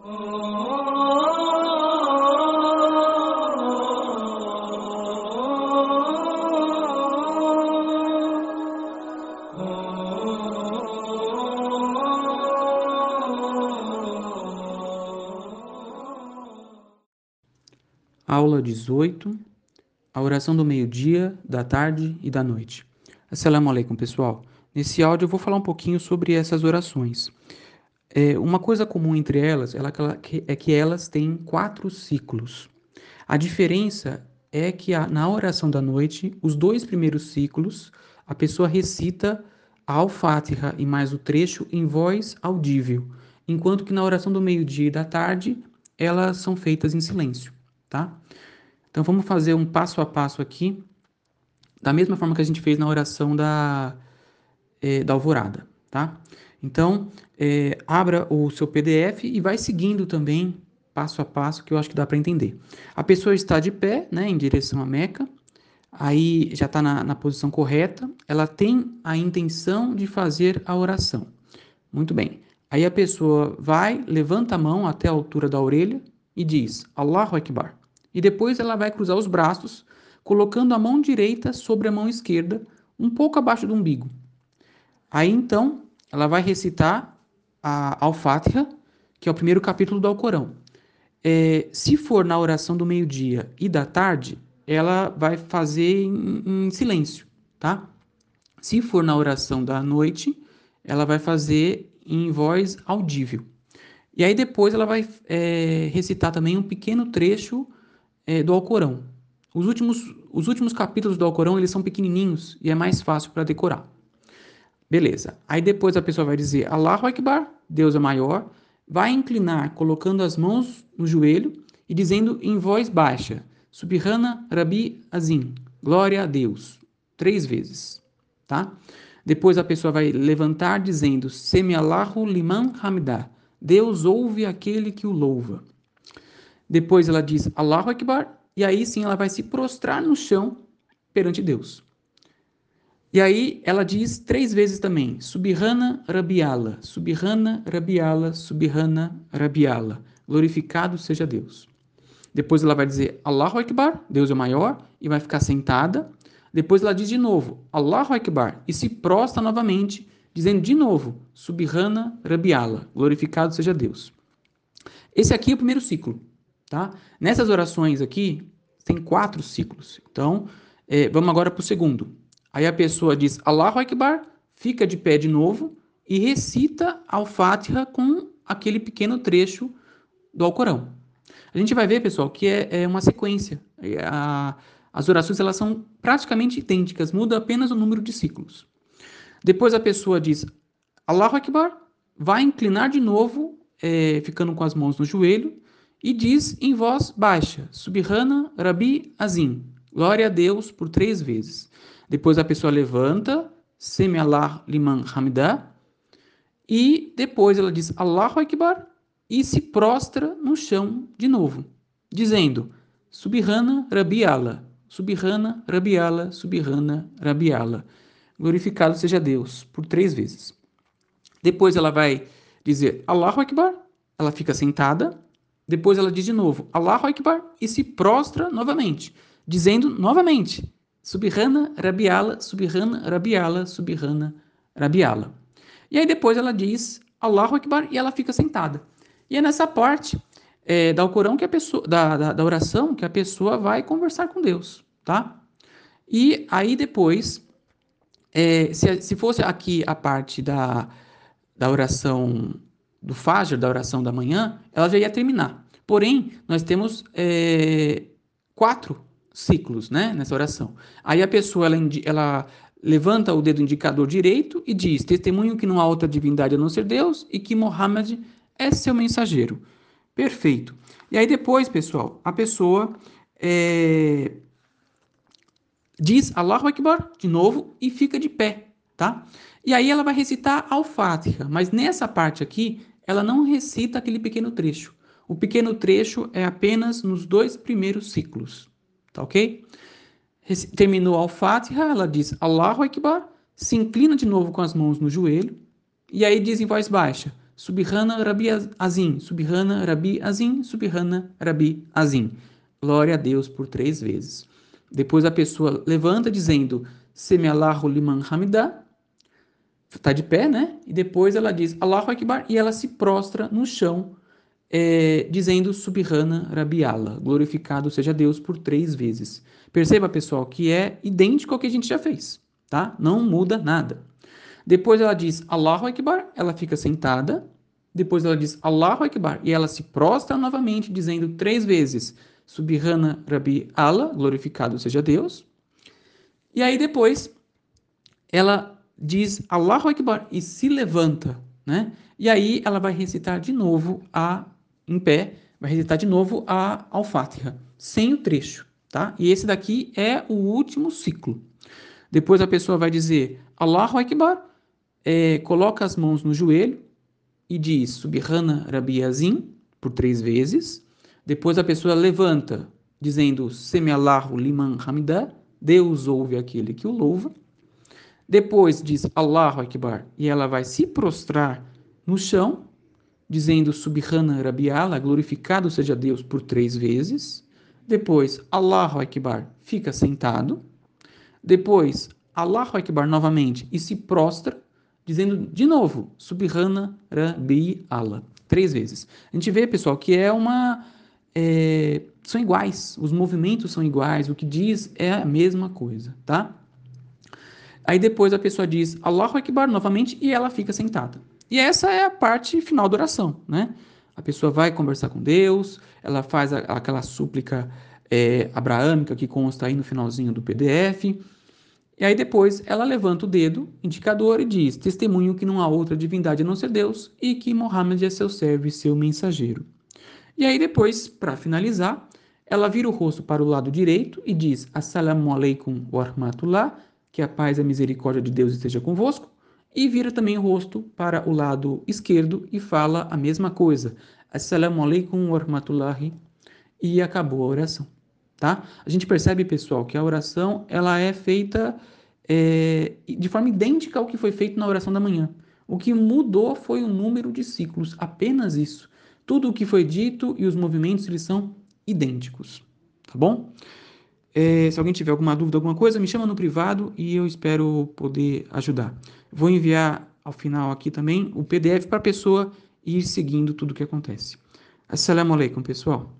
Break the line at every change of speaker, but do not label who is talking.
Aula 18, a oração do meio-dia, da tarde e da noite. Assalamu alaikum, pessoal. Nesse áudio eu vou falar um pouquinho sobre essas orações. É, uma coisa comum entre elas é que elas têm quatro ciclos. A diferença é que na oração da noite, os dois primeiros ciclos, a pessoa recita a Al-Fatiha e mais o trecho em voz audível, enquanto que na oração do meio-dia e da tarde, elas são feitas em silêncio tá? Então vamos fazer um passo a passo aqui, da mesma forma que a gente fez na oração da, é, da alvorada, tá? Então, é, abra o seu PDF e vai seguindo também passo a passo, que eu acho que dá para entender. A pessoa está de pé, né, em direção à Meca, aí já está na, na posição correta, ela tem a intenção de fazer a oração. Muito bem. Aí a pessoa vai, levanta a mão até a altura da orelha e diz Allahu Akbar e depois ela vai cruzar os braços, colocando a mão direita sobre a mão esquerda, um pouco abaixo do umbigo. Aí então, ela vai recitar a Al-Fatiha, que é o primeiro capítulo do Alcorão. É, se for na oração do meio-dia e da tarde, ela vai fazer em, em, silêncio, tá? Se for na oração da noite, ela vai fazer em voz audível. E aí depois ela vai é, recitar também um pequeno trecho é, do Alcorão. Os últimos, os últimos capítulos do Alcorão eles são pequenininhos e é mais fácil para decorar. Beleza. Aí depois a pessoa vai dizer Allahu Akbar, Deus é maior, vai inclinar colocando as mãos no joelho e dizendo em voz baixa Subhana Rabi Azim, glória a Deus, três vezes, tá? Depois a pessoa vai levantar dizendo Semi Allahu liman hamdah, Deus ouve aquele que o louva. Depois ela diz Allahu Akbar, e aí sim ela vai se prostrar no chão perante Deus. E aí ela diz três vezes também, Subhana Rabiala, Subhana Rabiala, Subhana Rabiala, glorificado seja Deus. Depois ela vai dizer Allahu Akbar, Deus é maior, e vai ficar sentada. Depois ela diz de novo Allahu Akbar e se prostra novamente, dizendo de novo Subhana Rabiala, glorificado seja Deus. Esse aqui é o primeiro ciclo. Tá? Nessas orações aqui, tem quatro ciclos. Então, é, vamos agora para o segundo. Aí a pessoa diz Allahu Akbar, fica de pé de novo e recita Al-Fatiha com aquele pequeno trecho do Alcorão. A gente vai ver, pessoal, que é, é uma sequência. A, as orações elas são praticamente idênticas, muda apenas o número de ciclos. Depois a pessoa diz Allahu Akbar, vai inclinar de novo, é, ficando com as mãos no joelho, e diz em voz baixa: Subhana Rabi Azim. Glória a Deus por três vezes. Depois a pessoa levanta, Semi Allah Liman Hamidah, e depois ela diz Allahu Akbar e se prostra no chão de novo, dizendo Subhana Rabi Allah, Subhana Rabi Allah, Subhana Rabi Allah. Glorificado seja Deus por três vezes. Depois ela vai dizer Allahu Akbar, ela fica sentada, depois ela diz de novo, Allahu Akbar, e se prostra novamente, dizendo novamente, Subhana Rabiala, Subhana Rabiala, Subhana Rabiala. E aí depois ela diz Allahu Akbar e ela fica sentada. E é nessa parte é, da Alcorão que a pessoa, da, da, da, oração que a pessoa vai conversar com Deus, tá? E aí depois, é, se, se fosse aqui a parte da, da oração do Fajr, da oração da manhã, ela já ia terminar. Porém, nós temos é, quatro ciclos né, nessa oração. Aí a pessoa ela, ela levanta o dedo indicador direito e diz: Testemunho que não há outra divindade a não ser Deus e que Mohammed é seu mensageiro. Perfeito. E aí depois, pessoal, a pessoa é, diz Allahu Akbar de novo e fica de pé, tá? E aí ela vai recitar Al-Fatiha, mas nessa parte aqui ela não recita aquele pequeno trecho. O pequeno trecho é apenas nos dois primeiros ciclos, tá ok? Terminou Al-Fatiha, ela diz Allahu Akbar, se inclina de novo com as mãos no joelho, e aí diz em voz baixa, Subhana Rabi Azim, Subhana Rabi Azim, Subhana Rabi Azim. Glória a Deus por três vezes. Depois a pessoa levanta dizendo Semiallahu liman hamida, está de pé, né? E depois ela diz Allahu Akbar e ela se prostra no chão, é, dizendo Subhana Rabiala, glorificado seja Deus por três vezes. Perceba, pessoal, que é idêntico ao que a gente já fez, tá? Não muda nada. Depois ela diz Allahu Akbar, ela fica sentada. Depois ela diz Allahu Akbar e ela se prostra novamente, dizendo três vezes Subhana Rabi Allah, glorificado seja Deus. E aí depois ela diz Allahu Akbar e se levanta, né? E aí ela vai recitar de novo a em pé, vai recitar de novo a Al-Fatiha, sem o trecho, tá? E esse daqui é o último ciclo. Depois a pessoa vai dizer Allahu Akbar é, coloca as mãos no joelho e diz Subhana Rabi Azim por três vezes. Depois a pessoa levanta, dizendo Semiallahu liman hamida, Deus ouve aquele que o louva. Depois diz Allahu Akbar e ela vai se prostrar no chão, dizendo Subhana Rabi Allah, glorificado seja Deus por três vezes. Depois Allahu Akbar, fica sentado. Depois Allahu Akbar novamente e se prostra dizendo de novo, Subhana Rabbi Allah, três vezes. A gente vê, pessoal, que é uma. É, são iguais, os movimentos são iguais, o que diz é a mesma coisa, tá? Aí depois a pessoa diz Allahu Akbar novamente e ela fica sentada. E essa é a parte final da oração, né? A pessoa vai conversar com Deus, ela faz a, aquela súplica é, abraâmica que consta aí no finalzinho do PDF e aí depois ela levanta o dedo indicador e diz: Testemunho que não há outra divindade a não ser Deus e que Mohammed é seu servo e seu mensageiro. E aí depois, para finalizar, ela vira o rosto para o lado direito e diz: Assalamu alaikum wa rahmatullah, que a paz e a misericórdia de Deus esteja convosco. E vira também o rosto para o lado esquerdo e fala a mesma coisa: Assalamu alaikum wa. E acabou a oração tá? A gente percebe, pessoal, que a oração ela é feita é, de forma idêntica ao que foi feito na oração da manhã. O que mudou foi o número de ciclos, apenas isso. Tudo o que foi dito e os movimentos eles são idênticos, tá bom? É, se alguém tiver alguma dúvida, alguma coisa, me chama no privado e eu espero poder ajudar. Vou enviar ao final aqui também o PDF para a pessoa ir seguindo tudo o que acontece. Assalamu alaikum, pessoal.